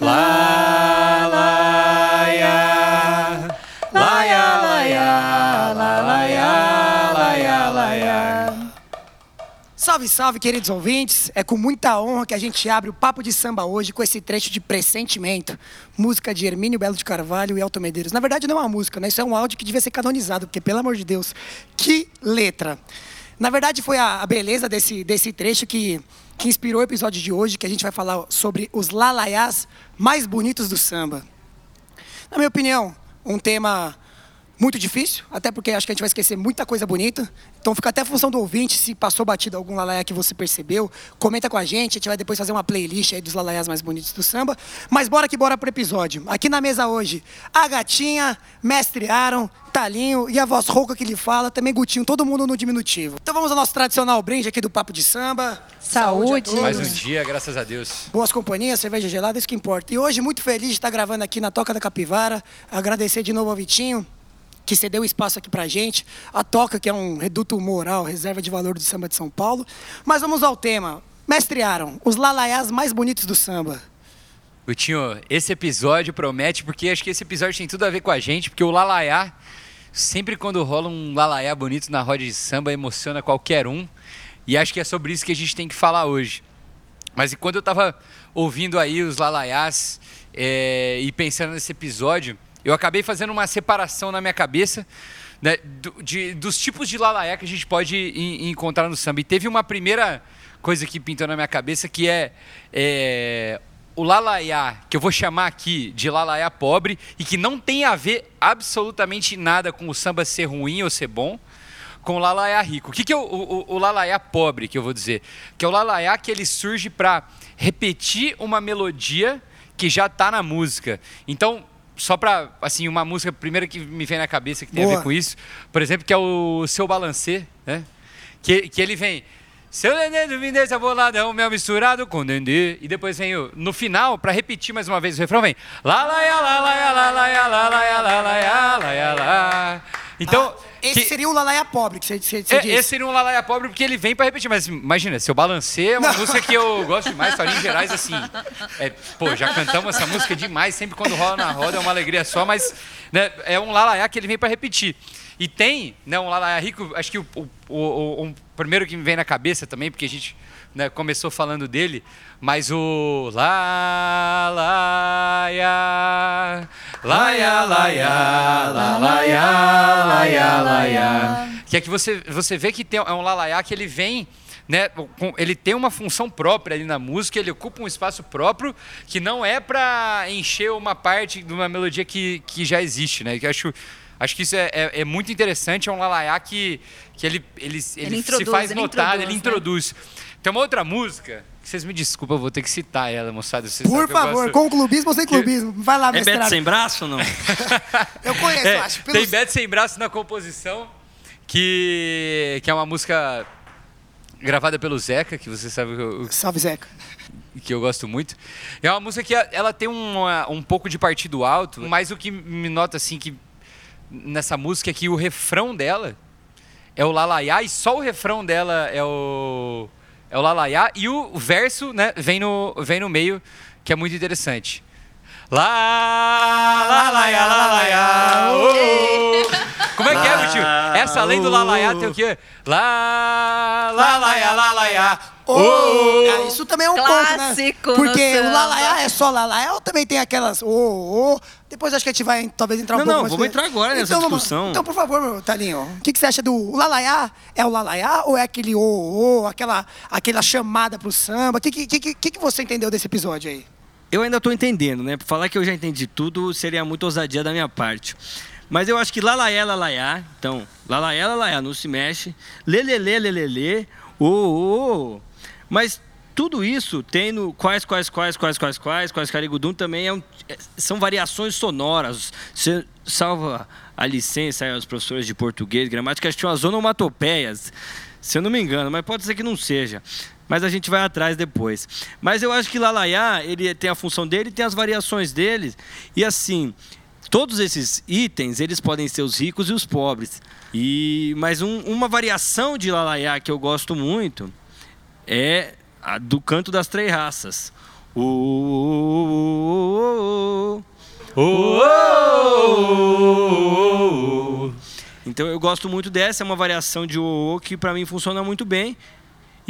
Lá, laia, laia, laia, lá, laia, laia, laia. Salve, salve, queridos ouvintes. É com muita honra que a gente abre o Papo de Samba hoje com esse trecho de Pressentimento, música de Hermínio Belo de Carvalho e Elton Medeiros. Na verdade, não é uma música, né? Isso é um áudio que devia ser canonizado, porque, pelo amor de Deus, que letra! Na verdade, foi a, a beleza desse, desse trecho que, que inspirou o episódio de hoje, que a gente vai falar sobre os lalaiás mais bonitos do samba. Na minha opinião, um tema muito difícil, até porque acho que a gente vai esquecer muita coisa bonita. Então fica até a função do ouvinte, se passou batido algum lalaia que você percebeu, comenta com a gente, a gente vai depois fazer uma playlist aí dos lalaias mais bonitos do samba. Mas bora que bora pro episódio. Aqui na mesa hoje, a gatinha, mestre Aaron, Talinho e a voz rouca que lhe fala, também Gutinho, todo mundo no diminutivo. Então vamos ao nosso tradicional brinde aqui do Papo de Samba. Saúde. a todos. Mais um dia, graças a Deus. Boas companhias, cerveja gelada, isso que importa. E hoje, muito feliz de estar gravando aqui na Toca da Capivara. Agradecer de novo ao Vitinho, que cedeu espaço aqui pra gente. A Toca, que é um reduto moral, reserva de valor do samba de São Paulo. Mas vamos ao tema. Mestre Aaron, os lalaiás mais bonitos do samba. Gutinho, esse episódio promete, porque acho que esse episódio tem tudo a ver com a gente, porque o Lalaiá, sempre quando rola um Lalaiá bonito na roda de samba, emociona qualquer um. E acho que é sobre isso que a gente tem que falar hoje. Mas enquanto eu estava ouvindo aí os Lalaiás é, e pensando nesse episódio, eu acabei fazendo uma separação na minha cabeça né, do- de- dos tipos de Lalaiá que a gente pode en- encontrar no samba. E teve uma primeira coisa que pintou na minha cabeça que é, é o lalaiá, que eu vou chamar aqui de lalaiá pobre e que não tem a ver absolutamente nada com o samba ser ruim ou ser bom, com o lalaiá rico. O que, que é o, o, o lalaiá pobre que eu vou dizer? Que é o lalaiá que ele surge para repetir uma melodia que já está na música. Então, só para assim uma música primeira que me vem na cabeça que tem a Boa. ver com isso, por exemplo, que é o seu balancê, né? Que, que ele vem seu nenê do Vindes boladão, mel misturado com dendê. E depois vem o. No final, pra repetir mais uma vez o refrão, vem. Lá, lá, lá, lá, lá, lá, lá, lá, lá, lá, ya, lá, ya, lá. Então. Ah, esse que- seria o lalaia pobre que você, você, você é, disse. esse seria um Lalaia pobre porque ele vem pra repetir. Mas imagina, seu balancê é uma Não. música que eu gosto demais, Torinho Gerais, assim. é, pô, já cantamos essa música demais, sempre quando rola na roda é uma alegria só, mas né, é um Lalaiá que ele vem pra repetir. E tem né, um Lalaiá rico, acho que o, o, o- o primeiro que me vem na cabeça também, porque a gente né, começou falando dele, mas o Lá, Laia, Laia, Laia, Lá, Laia, Laia, Laia. Que é que você, você vê que tem, é um lalaiá que ele vem, né, ele tem uma função própria ali na música, ele ocupa um espaço próprio que não é para encher uma parte de uma melodia que, que já existe, né? Que acho, acho que isso é, é, é muito interessante, é um lalaiá que, que ele, ele, ele, se introduz, faz ele notar, introduz, ele né? introduz. Tem uma outra música, que vocês me desculpem, eu vou ter que citar ela, moçada. vocês Por favor, gosto- com clubismo ou sem clubismo? Vai lá, É mestre Beto sem braço ou não? Eu conheço, É, acho. Tem pelos- Beto Sem Braço na composição, que, que é uma música gravada pelo Zeca, que você sabe que eu, Salve, Zeca. que eu gosto muito. É uma música que ela tem uma- um pouco de partido alto, mas o que me nota assim que nessa música é que o refrão dela é o lalaiá e só o refrão dela é o é o lalaiá e o verso, né, vem no vem no meio, que é muito interessante. Lá, lalaiá, lalaiá, oh. Como é que é, tio? Essa além do lalaiá tem o quê? Lá, lalaiá, lalaiá, Oh, oh. ah, isso também é um Clássico ponto, né? Porque o lalaiá é só lalaiá ou também tem aquelas ô, ô. Depois acho que a gente vai talvez entrar um Não, pouco não, mais... vamos entrar agora nessa Então, vamos- discussão. Então, por favor, meu Talinho, o que, que você acha do o lalaiá? É o lalaiá ou é aquele ô, ô, aquela, aquela chamada pro samba? O que, que, que, que, você entendeu desse episódio aí? Eu ainda estou entendendo, né? Falar que eu já entendi tudo seria muito ousadia da minha parte. Mas eu acho que lalaiá, lalaiá. Então, lalaiá, lalaiá, não se mexe. Lelele, lelele. Ô, ô, ô. Mas tudo isso tem no quais, quais, quais, quais, quais, quais, quais, carigudum também é um- é- são variações sonoras. Salva a licença aí aos professores de português, gramática, acho que tinha umas onomatopeias, se eu não me engano, mas pode ser que não seja. Mas a gente vai atrás depois. Mas eu acho que Lalaiá, ele tem a função dele, tem as variações dele. E assim, todos esses itens, eles podem ser os ricos e os pobres. E mas um- uma variação de Lalaiá que eu gosto muito é a do canto das três raças. O. Então eu gosto muito dessa, é uma variação de o que para mim funciona muito bem.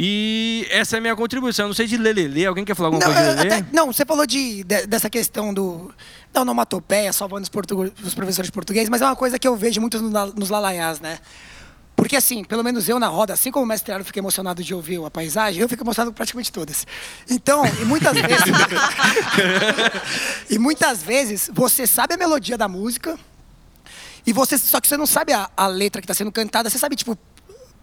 E essa é a minha contribuição. Eu não sei de lelele, alguém quer falar alguma Não, coisa de lelê? até- não, você falou de, de- dessa questão do, da onomatopeia, salvando os, portugu- os professores de português, mas é uma coisa que eu vejo muito no la- nos lalaiás, né? Porque assim, pelo menos eu na roda, assim como o mestre Aro fica emocionado de ouvir a paisagem, eu fico emocionado com praticamente todas. Então, e muitas vezes. e muitas vezes você sabe a melodia da música, e você, só que você não sabe a, a letra que está sendo cantada, você sabe, tipo,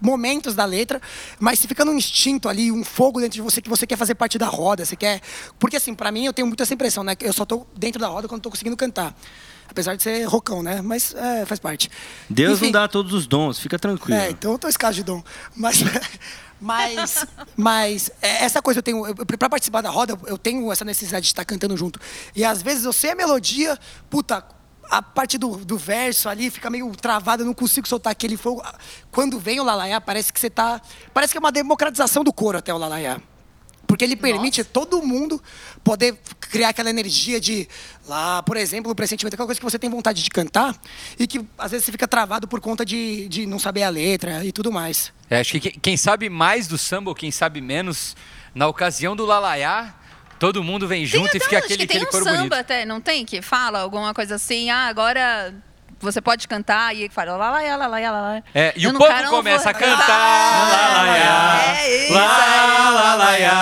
momentos da letra, mas se fica num instinto ali, um fogo dentro de você que você quer fazer parte da roda, você quer. Porque assim, pra mim eu tenho muito essa impressão, né? que Eu só tô dentro da roda quando tô conseguindo cantar. Apesar de ser rocão, né? Mas é, faz parte. Deus Enfim, não dá todos os dons, fica tranquilo. é, então eu tô escasso de dom. Mas, mas, mas é, essa coisa eu tenho. Pra participar da roda, eu tenho essa necessidade de estar cantando junto. E às vezes eu sei a melodia, puta. A parte do, do verso ali fica meio travada, não consigo soltar aquele fogo. Quando vem o Lalaiá, parece que você tá. Parece que é uma democratização do coro até o Lalaiá. Porque ele permite todo mundo poder criar aquela energia de lá, por exemplo, o pressentimento, aquela coisa que você tem vontade de cantar e que às vezes você fica travado por conta de, de não saber a letra e tudo mais. É, acho que quem- quem sabe mais do samba ou quem sabe menos, na ocasião do Lalaiá, todo mundo vem junto e fica um- acho aquele, que tem aquele um coro samba bonito. até, não tem? Que fala alguma coisa assim, ah, agora você pode cantar, e fala lá, lá, lá, lá, lá, lá. É, e Eu o povo começa vou- a cantar. Lalaiá, É isso lá, lalaiá,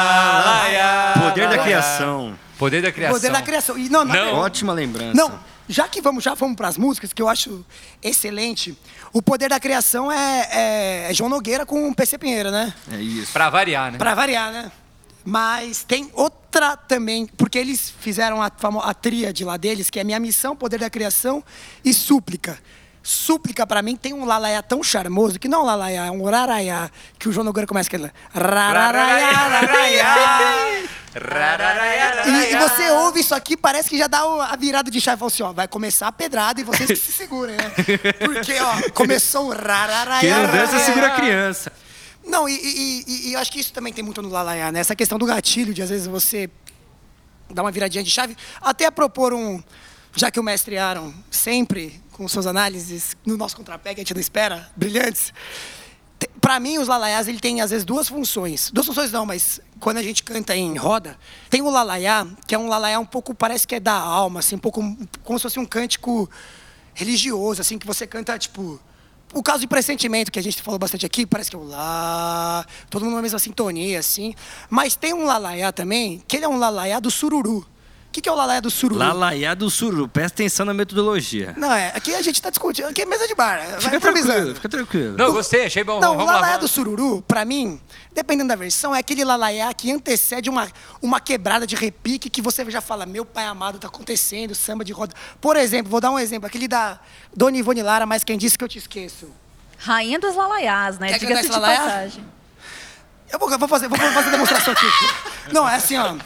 lalaiá, Poder da criação. Poder da criação. Poder da criação. E não, não, Não. Ótima lembrança. não, já que vamos, já vamos para as músicas, que eu acho excelente, o poder da criação é, é- é João Nogueira com PC Pinheiro, né? É isso. Pra variar, né? Pra variar, né? Mas tem outra também, porque eles fizeram a, a tríade lá deles, que é Minha Missão, Poder da Criação e Súplica. Súplica, pra mim, tem um lalaiá tão charmoso, que não é um lalaiá, é um raraiá, que o João Nogueira começa aquele... Rararaiá, raraiá. E, e você ouve isso aqui, parece que já dá a virada de chave. Fala assim, ó, vai começar a pedrada e vocês que se segurem, né? Porque, ó, começou o rararaiá. Quem não dança, segura a criança. Não, e, e- e- acho que isso também tem muito no Lalaiá, né? Essa questão do gatilho, de às vezes você dar uma viradinha de chave, até propor um. Já que o mestre Aaron, sempre com suas análises no nosso contrapé, que a gente não espera, brilhantes. te- Pra mim, os lalaiás, ele tem às vezes duas funções. Duas funções não, mas quando a gente canta em roda, tem o lalaiá, que é um lalaiá um pouco, parece que é da alma, assim, um pouco como se fosse um cântico religioso, assim, que você canta, tipo. O caso de pressentimento, que a gente falou bastante aqui, parece que é o lá, todo mundo na mesma sintonia, assim. Mas tem um lalaiá também, que ele é um lalaiá do sururu. O que, que é o lalaiá do sururu? Lalaiá do Suru, presta atenção na metodologia. Não, é, aqui a gente tá discutindo, aqui é mesa de bar, Fica improvisando. tranquilo, fica tranquilo. Não, gostei, achei bom. Não, vamos o lá, lalaiá vamos do sururu, pra mim, dependendo da versão, é aquele lalaiá que antecede uma, uma quebrada de repique que você já fala, meu pai amado, tá acontecendo, samba de roda. Por exemplo, vou dar um exemplo, aquele da Dona Ivone Lara, mas quem disse que eu te esqueço. Rainha dos lalaiás, né? Quer Diga-se cantar de passagem. Eu vou, vou fazer, vou fazer demonstração aqui. Não, é assim, ó.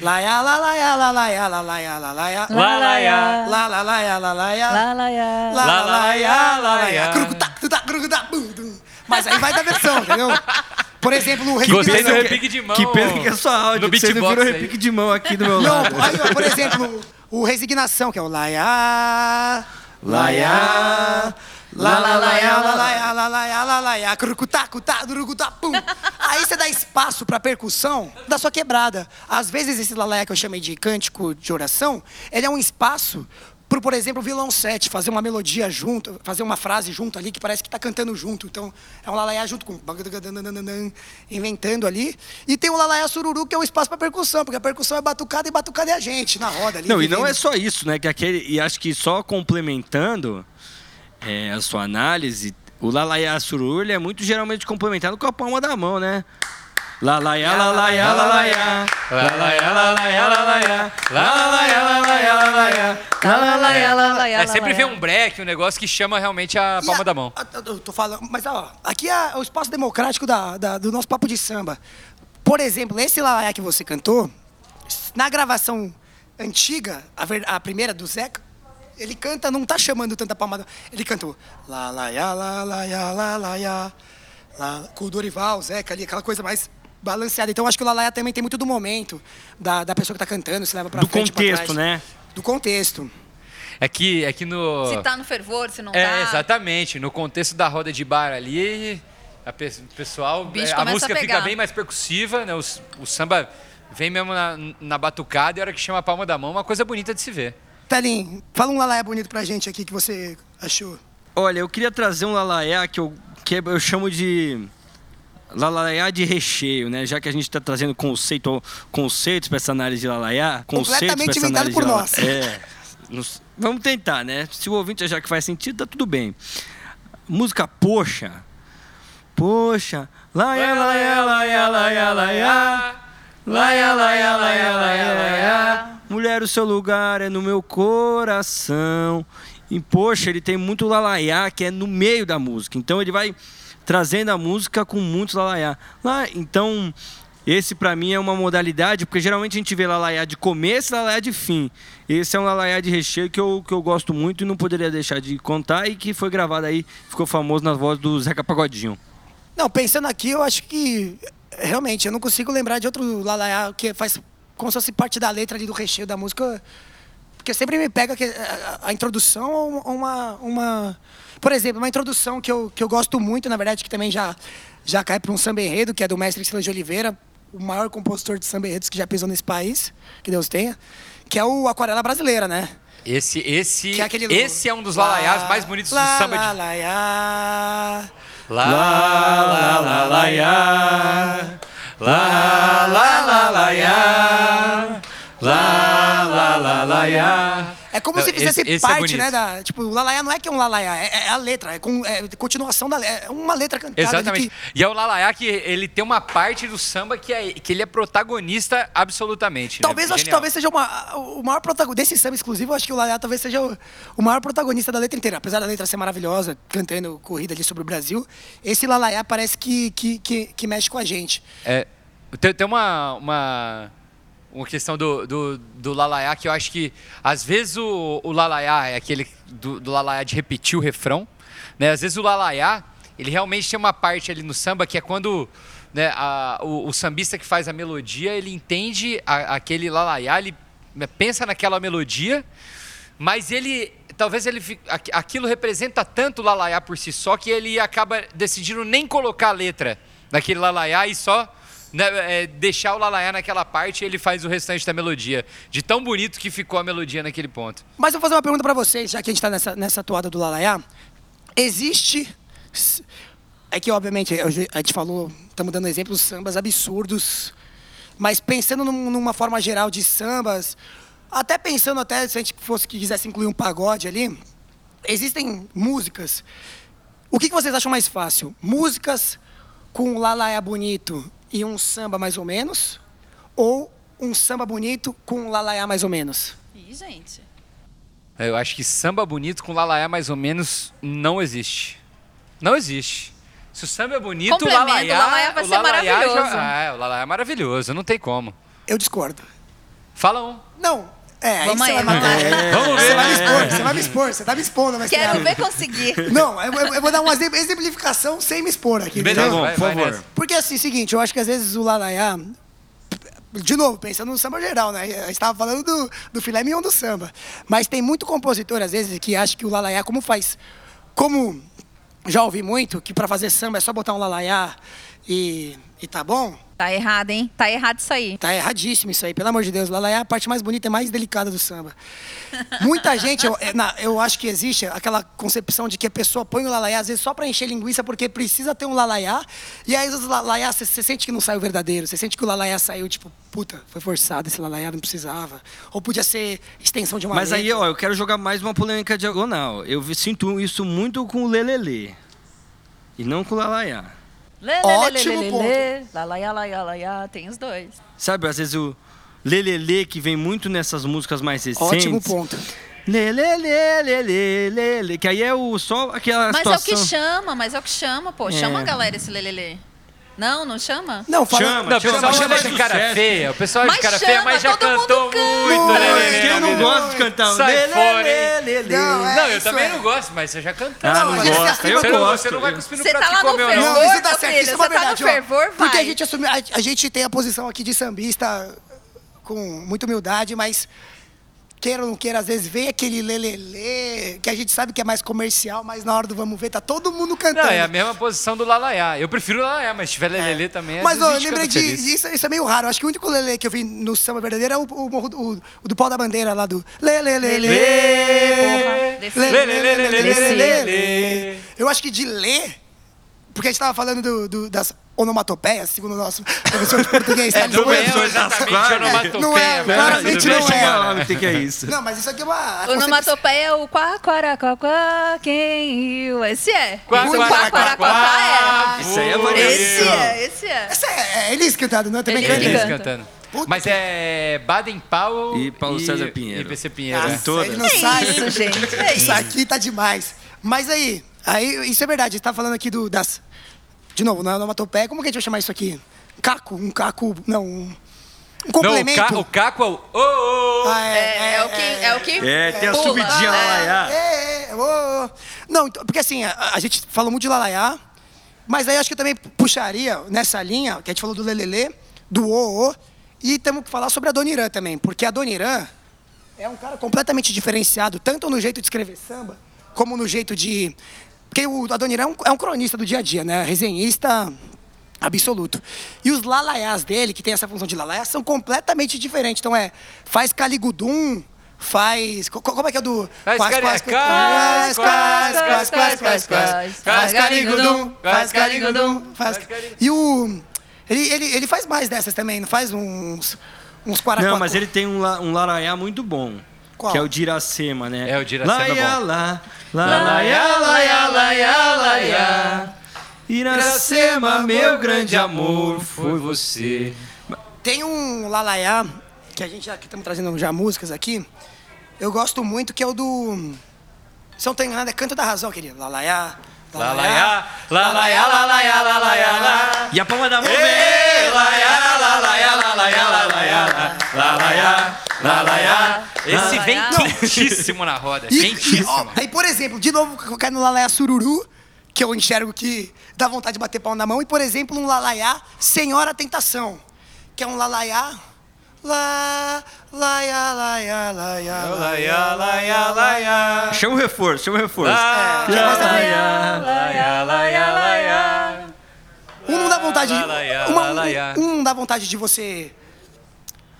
Laia, la, laia, la, laia, la, laia, la, laia. Lalaiá. La, la, laia, la, laia. La, la, laia, la, laia. Crucutá, crucutá, crucutá. Mas aí vai da versão, entendeu? Por exemplo, no Gostei do Resignação- repique de mão. Que pena que é só áudio, No que você não beatbox virou aí. repique de mão aqui do meu Não, lado. aí, ó, por exemplo, o Resignação, que é o Laia. Laia. La ya, la la ya, la la ya, la la ya, crucutá, cutá, durucutá, pum. Aí você dá espaço pra percussão da sua quebrada. Às vezes esse lalaiá que eu chamei de cântico de oração, ele é um espaço pro, por exemplo, violoncete, fazer uma melodia junto, fazer uma frase junto ali que parece que tá cantando junto. Então, é um lalaiá junto com inventando ali. E tem o lalaiá sururu, que é um espaço pra percussão, porque a percussão é batucada e batucada é a gente na roda ali. Não, e não é só isso, né? Que aquele, e acho que só complementando é, a sua análise, o Lalaiá Sururu ele é muito geralmente complementado com a palma da mão, né? Lalaiá, lalaiá, lalaiá. Lalaiá, lalaiá, lalaiá. Lalaiá, lalaiá, lalaiá. Lalaiá, lalaiá, É, sempre lalaiá. vem um break, um negócio que chama realmente a palma da mão. Eu tô falando, mas ó, aqui é o espaço democrático da, da- do nosso papo de samba. Por exemplo, esse lalaiá que você cantou, na gravação antiga, a, ver- a primeira do Zeca, ele canta, não tá chamando tanta palmada. Ele cantou lalaiá, lalaiá, lalaiá, la, com o Dorival, Zeca ali, aquela coisa mais balanceada. Então acho que o Lalaiá também tem muito do momento, da, da pessoa que tá cantando, se leva pra Do frente, pra contexto, né? Do contexto. É que, é que no. Se tá no fervor, se não É, tá. exatamente. No contexto da roda de bar ali, a pe- o pessoal. é, a música a fica bem mais percussiva, né? O, o samba vem mesmo na, na batucada e a hora que chama a palma da mão, uma coisa bonita de se ver. Telinho, fala um Lalaiá bonito pra gente aqui que você achou. Olha, eu queria trazer um lalaiá que eu, que eu chamo de lalaiá de recheio, né? Já que a gente está trazendo conceito, conceitos para essa análise de lalaiá. Completamente inventado por nós. É. Nos- Vamos tentar, né? Se o ouvinte achar que faz sentido, tá tudo bem. Música Poxa. Poxa. Laia, laia, laia, laia, laia. Laia, laia, laia, laia, laia. Mulher, o seu lugar é no meu coração. E, poxa, ele tem muito lalaiá que é no meio da música. Então ele vai trazendo a música com muito lalaiá. Lá, então, esse pra mim é uma modalidade, porque geralmente a gente vê lalaiá de começo e lalaiá de fim. Esse é um lalaiá de recheio que eu, que eu gosto muito e não poderia deixar de contar e que foi gravado aí, ficou famoso na voz do Zeca Pagodinho. Não, pensando aqui, eu acho que realmente eu não consigo lembrar de outro Lalaiá que faz como se fosse parte da letra ali do recheio da música. Porque sempre me pega que a, a introdução ou uma, uma. Por exemplo, uma introdução que eu, que eu gosto muito, na verdade, que também já, já cai para um samba enredo, que é do mestre Silas de Oliveira, o maior compositor de samba enredos que já pisou nesse país, que Deus tenha, que é o Aquarela Brasileira, né? Esse, esse, Que é aquele esse é um dos lalaiás mais bonitos do samba de. Lá, lá, lá, lá, ia. Lá, lá, lá, lá, ia. É como se fizesse esse- esse é parte, bonito. né? Da, tipo, o Lalaiá não é que é um Lalaiá, é, é a letra, é, com, é continuação da letra. É uma letra cantada. Exatamente. que- E é o Lalaiá que ele tem uma parte do samba que, é, que ele é protagonista absolutamente. né? Talvez, acho que talvez seja uma, o maior protagonista. Desse samba exclusivo, acho que o Lalaiá talvez seja o, o maior protagonista da letra inteira. Apesar da letra ser maravilhosa, cantando corrida ali sobre o Brasil, esse Lalaiá parece que, que, que, que mexe com a gente. É, tem, tem uma, uma, uma questão do, do, do Lalaiá que eu acho que, às vezes, o, o Lalaiá é aquele do, do Lalaiá de repetir o refrão. Né? Às vezes, o Lalaiá, ele realmente tem uma parte ali no samba que é quando né, a- o, o sambista que faz a melodia, ele entende a- aquele Lalaiá, ele né, pensa naquela melodia, mas ele... Talvez ele aquilo representa tanto o Lalaiá por si só que ele acaba decidindo nem colocar a letra naquele Lalaiá e só né, é, deixar o Lalaiá naquela parte e ele faz o restante da melodia. De tão bonito que ficou a melodia naquele ponto. Mas eu vou fazer uma pergunta pra vocês, já que a gente tá nessa, nessa toada do Lalaiá. Existe. É que, obviamente, a gente falou, estamos dando exemplos sambas absurdos, mas pensando num- numa forma geral de sambas, até pensando até se a gente fosse que quisesse incluir um pagode ali, existem músicas. O que, que vocês acham mais fácil? Músicas com Lalaiá bonito e um samba mais ou menos? Ou um samba bonito com um Lalaiá mais ou menos? Ih, gente. Eu acho que samba bonito com Lalaiá mais ou menos não existe. Não existe. Se o samba é bonito, o Lalaiá... o Lalaiá vai o ser Lalaiá maravilhoso. Já, ah, é, o Lalaiá é maravilhoso, não tem como. Eu discordo. Fala um. Não, é, aí Vamos você aí, vai matar. vamos Vamos Você ver. vai me expor, você vai me expor, você tá me expondo, mas Quero ver conseguir. Não, eu, eu- eu vou dar uma exempl- exemplificação sem me expor aqui. Beleza, bom, por favor. Porque assim, seguinte, eu acho que às vezes o Lalaiá. De novo, pensando no samba geral, né? A gente estava falando do, do filé mignon do samba. Mas tem muito compositor, às vezes, que acha que o Lalaiá, como faz. Como já ouvi muito, que pra fazer samba é só botar um Lalaiá e, e tá bom. Tá errado, hein? Tá errado isso aí. Tá erradíssimo isso aí, pelo amor de Deus. Lalaiá é a parte mais bonita e mais delicada do samba. Muita gente, eu, é, na- eu acho que existe aquela concepção de que a pessoa põe o lalaiá, às vezes, só pra encher linguiça, porque precisa ter um lalaiá. E aí, os lalaiá, você você sente que não saiu verdadeiro. Você sente que o lalaiá saiu, tipo, puta, foi forçado esse lalaiá, não precisava. Ou podia ser extensão de uma Mas aí, letra. ó, eu quero jogar mais uma polêmica diagonal. Eu sinto isso muito com o Lelele. E não com o Lalaiá. Lê, lê, Ótimo lê, lê, ponto. lê, lê. Lalaiá, laiá, laiá. Tem os dois. Sabe, às vezes o Lelele, que vem muito nessas músicas mais recentes. Ótimo ponto. Lelele, lelele, lele, que aí é o, só aquela Mas é o situação... que chama, mas é o que chama, pô. É. Chama a galera esse lelele. Não, não chama? Não, fala. Chama, Não, o pessoal chama, de cara sucesso. feia. O pessoal é de cara chama, feia, mas já cantou canta. muito. Não, né, Quem não gosta de cantar? Sai Lê, lê, fora, lê, lê, lê. Não, é, Não, eu também é. não gosto, mas você já cantou. Ah, não mas gosta, você, eu não, gosto. você não vai cuspir no Você prato tá lá no fervor, não. Isso tá certo, isso é uma você tá no verdade. ó. fervor, vai. Porque a gente, assume, a, a gente tem a posição aqui de sambista com muita humildade, mas queira ou não queira, às vezes vem aquele lelele, que a gente sabe que é mais comercial, mas na hora do vamos ver, tá todo mundo cantando. Não, é a mesma posição do Lalaiá. Eu prefiro o Lalaiá, mas se tiver Lelele também, Mas ó, eu lembrei de. Isso, isso é meio raro. Acho que o único lelê que eu vi no samba verdadeiro é o, o, morro do- o, o do pau da bandeira lá do. Lelele. porra, desse- Lê, lê, lê, lê, lê, lê, lê, lê. Eu acho que de ler, porque a gente tava falando do, do- das onomatopeias, segundo o nosso professor de português. É, não é Não exatamente Claro. onomatopeia, Não é, claramente não é. no que que é isso. Não, mas isso aqui é uma. Onomatopeia é o quá, quará, quá, quá, quem riu. Esse é. Quá, o quá, quá, quá, quá, quá, quá, Isso aí é é. Esse é, esse é. Essa é, é Elis cantado, não é? Também Elis canta. cantando. Puta Mas que- é Baden Powell E Paulo César Pinheiro. E PC Pinheiro. Nossa, né? todas. ele não É sai. isso, gente, é Isso isso. aqui tá demais. Mas aí, aí, isso é verdade. A gente tá falando aqui do, das. De novo, na onomatopeia, como que a gente vai chamar isso aqui? Caco, um caco. Não, um, um Não, o, complemento. ca, o Caco é o. Ô, ô. Ah, É, é o que, é o que É, tem a pula, subidinha lá, né? lá, lá. É, é, ô, ô. Não, então, porque assim, a, a gente falou muito de Lalaiá, mas aí acho que eu também puxaria nessa linha, que a gente falou do Lelele, do O, o e temos que falar sobre a Dona Irã também, porque a Dona Irã é um cara completamente diferenciado, tanto no jeito de escrever samba, como no jeito de... Porque o, a Dona Irã é um, é um cronista do dia a dia, né? Resenhista absoluto. E os lalaiás dele, que tem essa função de lalaiá, são completamente diferentes. Então é, faz caligudum, faz... co- Como é que é do... Faz caligudum, faz faz caligudum, faz... caligudum. E o... Ele, ele, ele faz mais dessas também, não faz uns... Uns quaraquá. Não, mas ele tem um, um laraiá muito bom. Qual? Que é o de Iracema, né? É, o de Iracema é bom. lá, laiá, laiá, laiá, laiá. Iracema, meu grande amor, foi você. Tem um lalaiá, que a gente já que estamos trazendo já músicas aqui, eu gosto muito, que é o do... Se eu não tenho nada, é Canto da Razão, querido. Lalaiá, Lalaiá, lalaiá, lalaiá, lalaiá, lá. E a palma da mão vem. lalaiá, lalaiá, lalaiá, lalaiá, lá. lalaiá, lalaiá. Esse vem quentíssimo na roda, quentíssimo. aí, por exemplo, de novo, eu caio no Lalaiá Sururu, que eu enxergo que dá vontade de bater pau na mão. E, por exemplo, um Lalaiá Senhora Tentação, que é um Lalaiá... Lá, Chama o reforço, chama o reforço. É. Um não dá vontade. Uma- um, um não dá vontade de você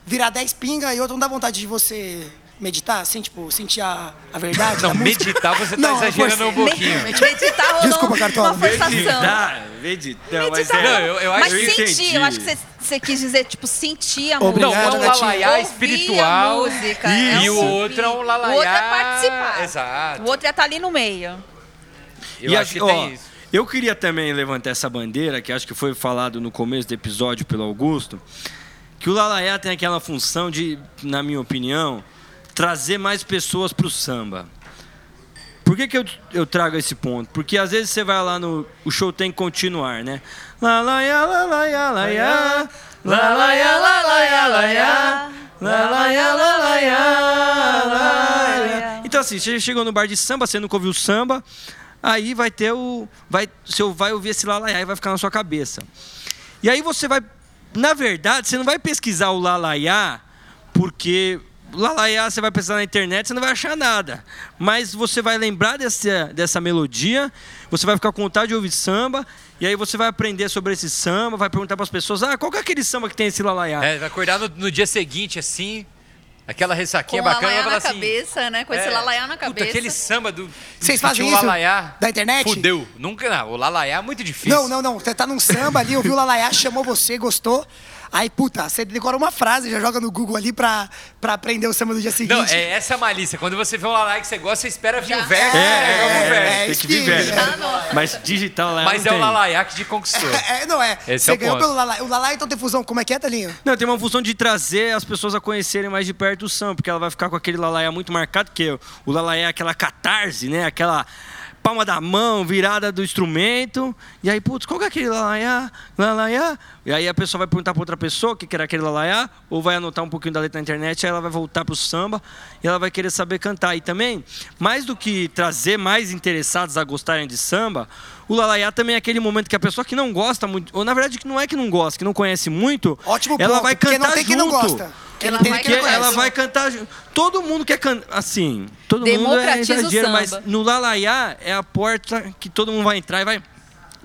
virar 10 pinga e outro não dá vontade de você meditar, assim, tipo, sentir a, a verdade. Não, meditar você tá Não, exagerando um pouquinho. Meditar rolou Desculpa, Cartola. uma forçação. Meditar, meditar, mas Meditar é... Não, eu- eu Mas acho- eu sentir, entendi. eu acho que você, você quis dizer, tipo, sentir a Obrigado, música. Não, um lalaiá Ouvir espiritual. a música, e é o ouvir. outro é um lalaiá. O outro é participar. Exato. O outro é estar ali no meio. Eu E acho que ó, tem isso. Eu queria também levantar essa bandeira, que acho que foi falado no começo do episódio pelo Augusto, que o Lalaiá tem aquela função de, na minha opinião, trazer mais pessoas para o samba. Por que, que eu, eu trago esse ponto? Porque às vezes você vai lá no. O show tem que continuar, né? Lalaiá, lalaiá, laiá. Lalaiá, lalaiá, laiá. Lalaiá, lalaiá, laiá. Então assim, você chegou no bar de samba, você nunca ouviu samba, aí vai ter o. Vai, você vai ouvir esse lalaiá e vai ficar na sua cabeça. E aí você vai. Na verdade, você não vai pesquisar o lalaiá, porque lalaiá você vai pesquisar na internet, você não vai achar nada. Mas você vai lembrar dessa, dessa melodia, você vai ficar com vontade de ouvir samba, e aí você vai aprender sobre esse samba, vai perguntar para as pessoas: ah, qual que é aquele samba que tem esse lalaiá? É, vai acordar no, no dia seguinte, assim, aquela ressaquinha Com bacana, falar na assim... cabeça, né? Com esse é, lalaiá na Puta, cabeça. aquele samba do... Vocês fazem isso? lalaiá, Da internet? Fudeu. Nunca, não. O lalaiá é muito difícil. Não, não, não. Você tá num samba ali, ouviu o Lalaiá, chamou você, gostou. Aí, puta, você decora uma frase, já joga no Google ali pra, pra aprender o samba do dia seguinte. Não, é essa a malícia. Quando você vê um lalaiá que você gosta, você espera vir Já. o verso, É, né? É, verso. é, tem que vir velho. Ah, não. Mas digital lá Mas não é o lalaiá que te conquistou. É, não é. Esse você é o ganhou ponto. pelo Lalaiá. O Lalaiá então tem fusão. Como é que é, Telinho? Não, tem uma função de trazer as pessoas a conhecerem mais de perto o samba, porque ela vai ficar com aquele lalaiá muito marcado, que o lalaiá é aquela catarse, né? Aquela palma da mão, virada do instrumento. E aí, putz, qual que é aquele lalaiá? Lalaiá? E aí a pessoa vai perguntar para outra pessoa o que que era aquele lalaiá, ou vai anotar um pouquinho da letra na internet, aí ela vai voltar pro samba e ela vai querer saber cantar. E também, mais do que trazer mais interessados a gostarem de samba, o lalaiá também é aquele momento que a pessoa que não gosta muito, ou na verdade que não é que não gosta, que não conhece muito, Ótimo ela ponto, vai cantar não tem junto. quem não gosta. Porque Ela vai conhece. ela vai cantar. Todo mundo quer cantar. Assim, todo mundo é exagero, mas no Lalaiá é a porta que todo mundo vai entrar e vai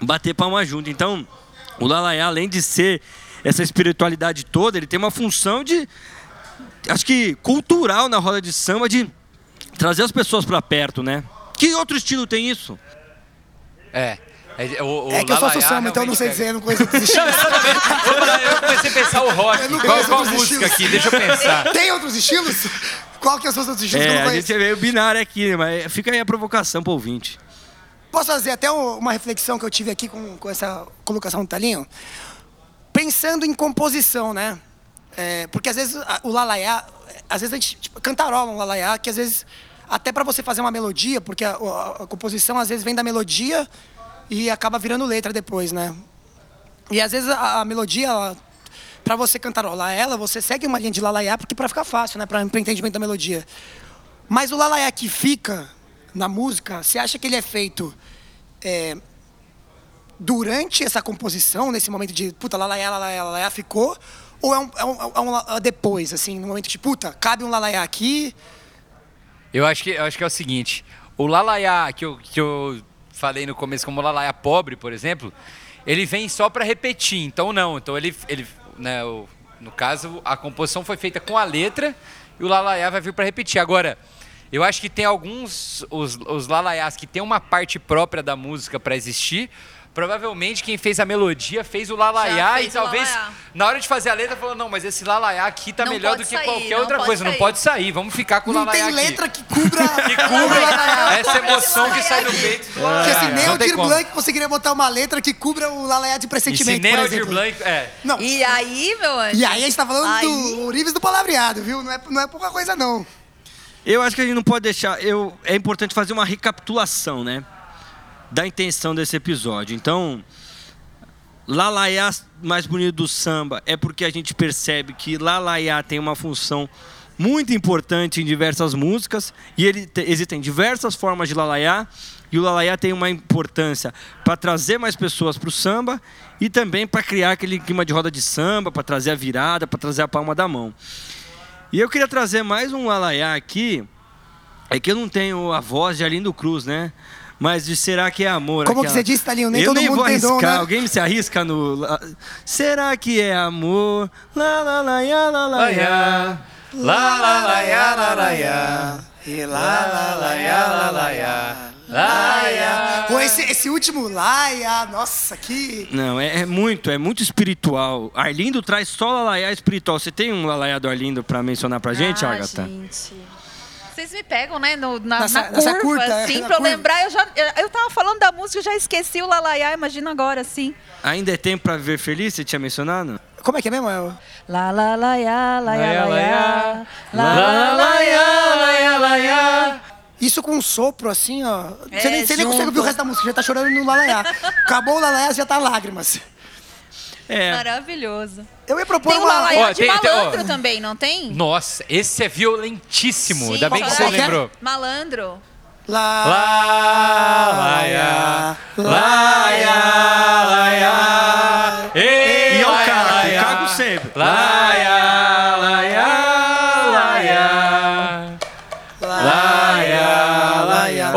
bater palma junto. Então, o Lalaiá, além de ser essa espiritualidade toda, ele tem uma função de. Acho que cultural na roda de samba, de trazer as pessoas pra perto, né? Que outro estilo tem isso? É. É, o, o É que eu sou samba, então eu não sei dizer, eu não conheço outros estilos. Eu comecei a pensar o rock. Qual, qual música estilos. aqui? Deixa eu pensar. Tem outros estilos? Qual que são os outros estilos que eu É, não a conheço? gente é meio binário aqui, mas fica aí a provocação pro ouvinte. Posso fazer até um- uma reflexão que eu tive aqui com, com essa colocação do Talinho? Pensando em composição, né? É, porque às vezes a- o lalaiá, às vezes a gente tipo, cantarola um lalaiá, que às vezes, até para você fazer uma melodia, porque a, a- a composição às vezes vem da melodia e acaba virando letra depois, né? E às vezes a, a melodia, para você cantarolar ela, você segue uma linha de lalaiá, porque para ficar fácil, né? Para entendimento da melodia. Mas o lalaiá que fica na música, você acha que ele é feito é, durante essa composição, nesse momento de puta, lalaiá, lalaiá, lalaiá, ficou? Ou é um, é um, é um la- depois, assim, no momento de puta, cabe um lalaiá aqui? Eu acho que, eu acho que é o seguinte: o Lalaiá, que eu, que eu falei no começo, como o Lalaiá pobre, por exemplo, ele vem só para repetir. Então, não. Então, ele. ele né, o- no caso, a composição foi feita com a letra e o Lalaiá vai vir para repetir. Agora, eu acho que tem alguns. Os, os Lalaiás que tem uma parte própria da música para existir. Provavelmente quem fez a melodia fez o Lalaiá e talvez Lalaiá. na hora de fazer a letra falou: não, mas esse Lalaiá aqui tá Não melhor do que sair, qualquer não outra coisa. Não sair. pode sair, vamos ficar com o Não Lalaiá tem aqui. letra que cubra, Que cubra essa emoção que sai do peito do Porque assim, nem Não o tem Dir. Blanc conseguiria botar uma letra que cubra o lalaiá de E se pressentimento, nem por o. Blanc... É. Não. E aí, meu anjo? E aí a gente tá falando Aí- do Urives do palavreado, viu? Não é, não é pouca coisa, não. Eu acho que a gente não pode deixar. Eu, é importante fazer uma recapitulação, né? Da intenção desse episódio. Então, Lalaiá mais bonito do samba é porque a gente percebe que Lalaiá tem uma função muito importante em diversas músicas e ele te- existem diversas formas de Lalaiá e o Lalaiá tem uma importância para trazer mais pessoas para o samba e também para criar aquele clima de roda de samba, para trazer a virada, para trazer a palma da mão. E eu queria trazer mais um Lalaiá aqui. É que eu não tenho a voz de Arlindo Cruz, né? Mas de Será que é Amor? Como que aquela- você disse, Talinho? Nem eu todo nem mundo vou tem dom, arriscar. né? Alguém se arrisca no... Será que é amor? Lá, lá, lá, ia, lá, lá, ia. Lá, lá, lá, ia, lá, lá, ia. E lá, lá, lá, ia, lá, lá, ia. Lá, ia. Pô, esse, esse último laia, nossa, que... Não, é, é muito, é muito espiritual. Arlindo traz só Lalaiá espiritual. Você tem um Lalaiá do Arlindo pra mencionar pra gente, ah, Agatha? gente. Vocês me pegam, né, no- na, Nessa- na curva, curta, é, assim, na pra eu lembrar. Eu, já, eu, eu tava falando da música, eu já esqueci o Lalaiá, imagina agora, assim. Ainda é tempo pra viver feliz? Você tinha mencionado? Como é que é mesmo? É o- Lá, lá, lá, lá, lá, lá, lá, lá, Lá, lá, lá, lá. Isso com um sopro, assim, ó. É, você nem, você nem consegue ouvir o resto da música, já tá chorando no lalaiá. Acabou o lalaiá, você já tá lágrimas. É. Maravilhoso. Eu ia propor Tem uma... Lalaiá Ó, de tem- tem- ó. malandro também, não tem? Nossa, esse é violentíssimo. Sim, Ainda bem que qual você é? lembrou. Malandro. Lá, Lá, lá, ia. Lá, ia, lá, ia. Ei, E eu cago, cago sempre. Lá,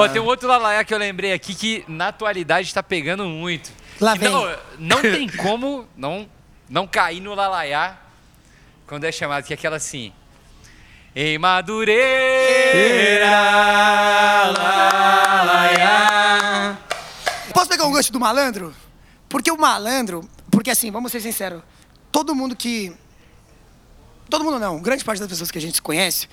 Ó, tem um outro Lalaiá que eu lembrei aqui que na atualidade tá pegando muito. Lá vem. Não, não tem como não, não cair no Lalaiá quando é chamado, que é aquela assim. Em Madureira, Lalaiá. Posso pegar um gancho do malandro? Porque o malandro... Porque assim, vamos ser sinceros. Todo mundo que... Todo mundo não, grande parte das pessoas que a gente conhece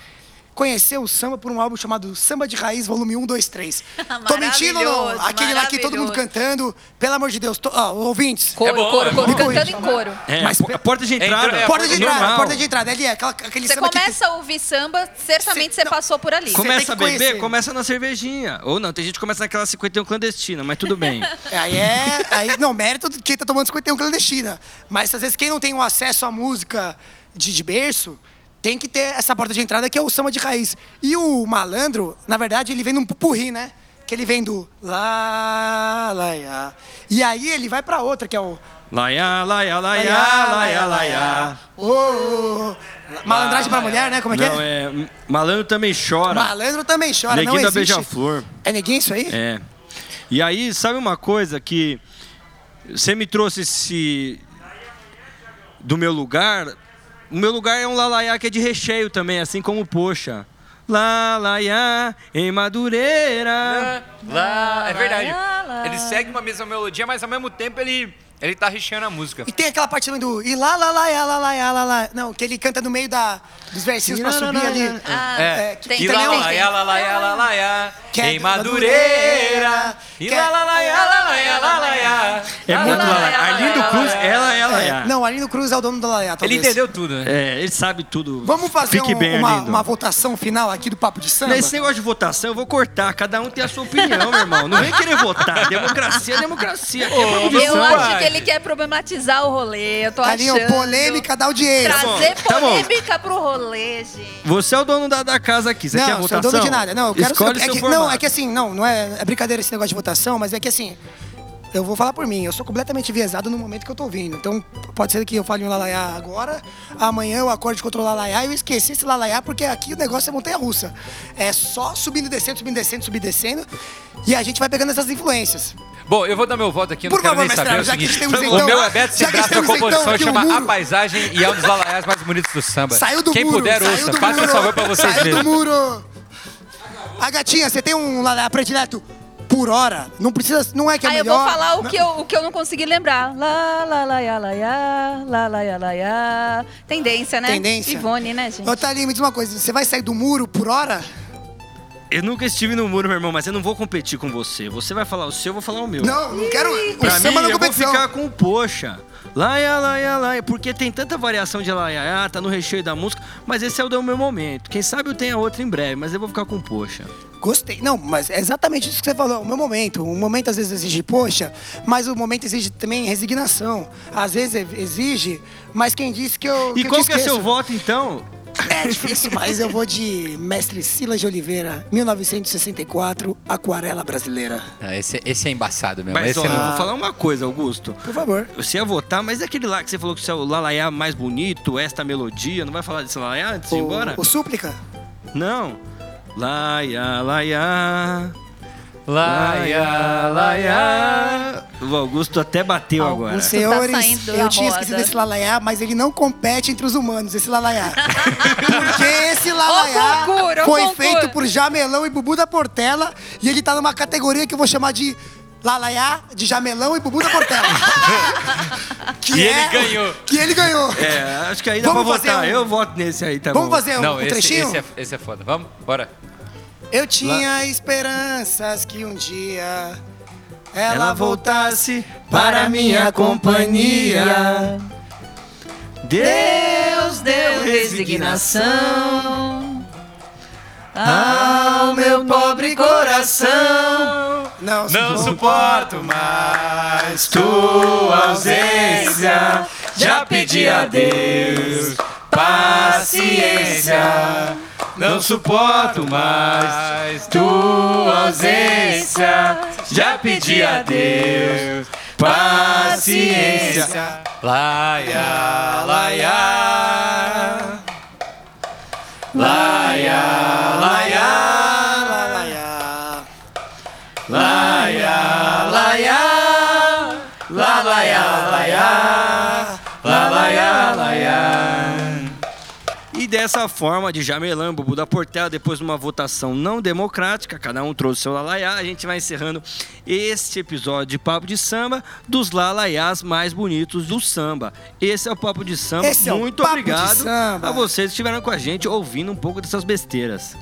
conheceu o samba por um álbum chamado Samba de Raiz, volume 1, 2, 3. Tô mentindo ou não? Aquele lá que todo mundo cantando. Pelo amor de Deus, to- ó, ouvintes. Coro, É bom, coro, é coro, cantando em coro. É, Mas a po- a porta de entrada. É, porta de entrada, normal. porta de entrada. Ali é aquela, aquele Você samba que começa a ouvir samba, certamente Cê- você passou por ali. Come- Começa a que beber, conhecer. começa na cervejinha. Ou não, tem gente que começa naquela 51 clandestina, mas tudo bem. Aí é. Aí, não, mérito de quem tá tomando 51 clandestina. Mas às vezes quem não tem o acesso à música de, de berço, tem que ter essa porta de entrada que é o samba de raiz. E o malandro, na verdade, ele vem num pupurri, né? Que ele vem do lá, lá, ya. E aí ele vai pra outra, que é o. Laia, laia, laia, laia, laia. Malandragem pra mulher, né? Como é que Não, é? é. Malandro também chora. Malandro também chora, não Neguinho da existe. Beija-Flor. É neguinho isso aí? É. E aí, sabe uma coisa que você me trouxe esse do meu lugar? O meu lugar é um lalaiá que é de recheio também, assim como poxa. Lalaiá em Madureira. Lá, é verdade. Lá, lá. Ele segue uma mesma melodia, mas ao mesmo tempo ele, ele tá recheando a música. E tem aquela parte também do. E lá, lá, lá, lá, lá, lá, lá, lá. Não, que ele canta no meio da, dos versinhos pra subir ali. Ah, É, que- tem, e lá, é lá, lá, lá, lá, lá, lá, lá, Que é em Madureira. E que é- lá, lá, lá, lá, lá, lá, lá, lá, É lá, muito lá, Arlindo lá, Cruz, lá, lá. ela é lalaiá. Não, Arlindo Cruz é o dono do Laiá, Ele entendeu tudo, né? É, ele sabe tudo. Vamos fazer um- uma, votação final aqui do Papo de Samba? Nesse negócio de votação, eu vou cortar. Cada um tem a sua opinião, meu irmão. Não vem querer votar. Democracia é democracia. É Eu acho que ele quer problematizar o rolê, eu tô Carinho, achando. polêmica da audiência. Trazer Tá bom. polêmica pro rolê, gente. Você é o dono da, da casa aqui. Você quer não, sou votação? dono de nada. Não, eu quero Escolhe é seu que, formato. Não, é que assim, não, não é, é brincadeira esse negócio de votação, mas é que assim, eu vou falar por mim, eu sou completamente enviesado no momento que eu tô ouvindo. Então, pode ser que eu fale um lalaiá agora, amanhã eu acorde contra o lalaiá e eu esqueci esse lalaiá, porque aqui o negócio é montanha-russa. É só subindo e descendo, subindo e descendo, subindo e descendo, e a gente vai pegando essas influências. Bom, eu vou dar meu voto aqui, não Por quero favor, nem saber mestrado, o seguinte. temos, o então- meu é Beto Sebraço, a então, composição aqui o chama muro. A Paisagem e é um dos lalaiás mais bonitos do samba. Saiu do Quem muro, puder, ouça. do Faça esse favor pra vocês Saiu do mesmos. muro. A gatinha, você tem um lalaiá predileto por hora? Não precisa, não é que é Aí eu melhor. vou falar o que eu, o que eu não consegui lembrar. Lá, lá, lá, lá, lá, lá, lá, lá, lá, lá, lá. Tendência, né? Tendência. Ivone, né, gente? Ô, Thalia, me diz uma coisa, você vai sair do muro por hora? Eu nunca estive no muro, meu irmão, mas eu não vou competir com você. Você vai falar o seu, eu vou falar o meu. Não, não quero. O Pra mim, eu vou competição. ficar com o poxa. Laia, laia, laia. Porque tem tanta variação de laia, tá no recheio da música. Mas esse é o do meu momento. Quem sabe eu tenha outro em breve, mas eu vou ficar com poxa. Gostei. Não, mas é exatamente isso que você falou. O meu momento. O momento às vezes exige, poxa, mas o momento exige também resignação. Às vezes exige, mas quem disse que eu. E que eu qual te que é seu voto, então? É difícil, mas eu vou de Mestre Silas de Oliveira, 1964, Aquarela Brasileira. Ah, esse, esse é embaçado mesmo. Mas esse ó, é eu vou falar uma coisa, Augusto. Por favor. Você ia votar, mas é aquele lá que você falou que você é o lalaiá mais bonito, esta melodia. Não vai falar desse lalaiá antes de ir embora? O, o Súplica? Não. Laia, laia. Laia, laia. O Augusto até bateu agora. Os senhores, saindo da eu tinha roda. esquecido desse lalaiá, mas ele não compete entre os humanos, esse lalaiá. Porque esse lalaiá foi concura. feito por Jamelão e Bubu da Portela e ele tá numa categoria que eu vou chamar de lalaiá de Jamelão e Bubu da Portela. que E é ele ganhou. Que ele ganhou. É, acho que aí dá pra Vamos fazer votar. um- Eu voto nesse aí, tá Vamos bom. fazer um, Não, um esse, trechinho? esse, é, esse é foda. Vamos? Bora. Eu tinha esperanças que um dia ela, voltasse para minha companhia. Deus deu resignação ao meu pobre coração. Não, Não su- suporto mais Tua ausência, já pedi a Deus paciência. Não suporto mais tua ausência, já pedi a Deus paciência. Laia, laia. Laia, laia, dessa forma, de Jamelão, Bubu da Portela, depois de uma votação não democrática, cada um trouxe seu lalaiá, a gente vai encerrando este episódio de Papo de Samba dos lalaiás mais bonitos do samba. Esse é o Papo de Samba. Esse é Muito de obrigado Samba. a vocês que estiveram com a gente ouvindo um pouco dessas besteiras.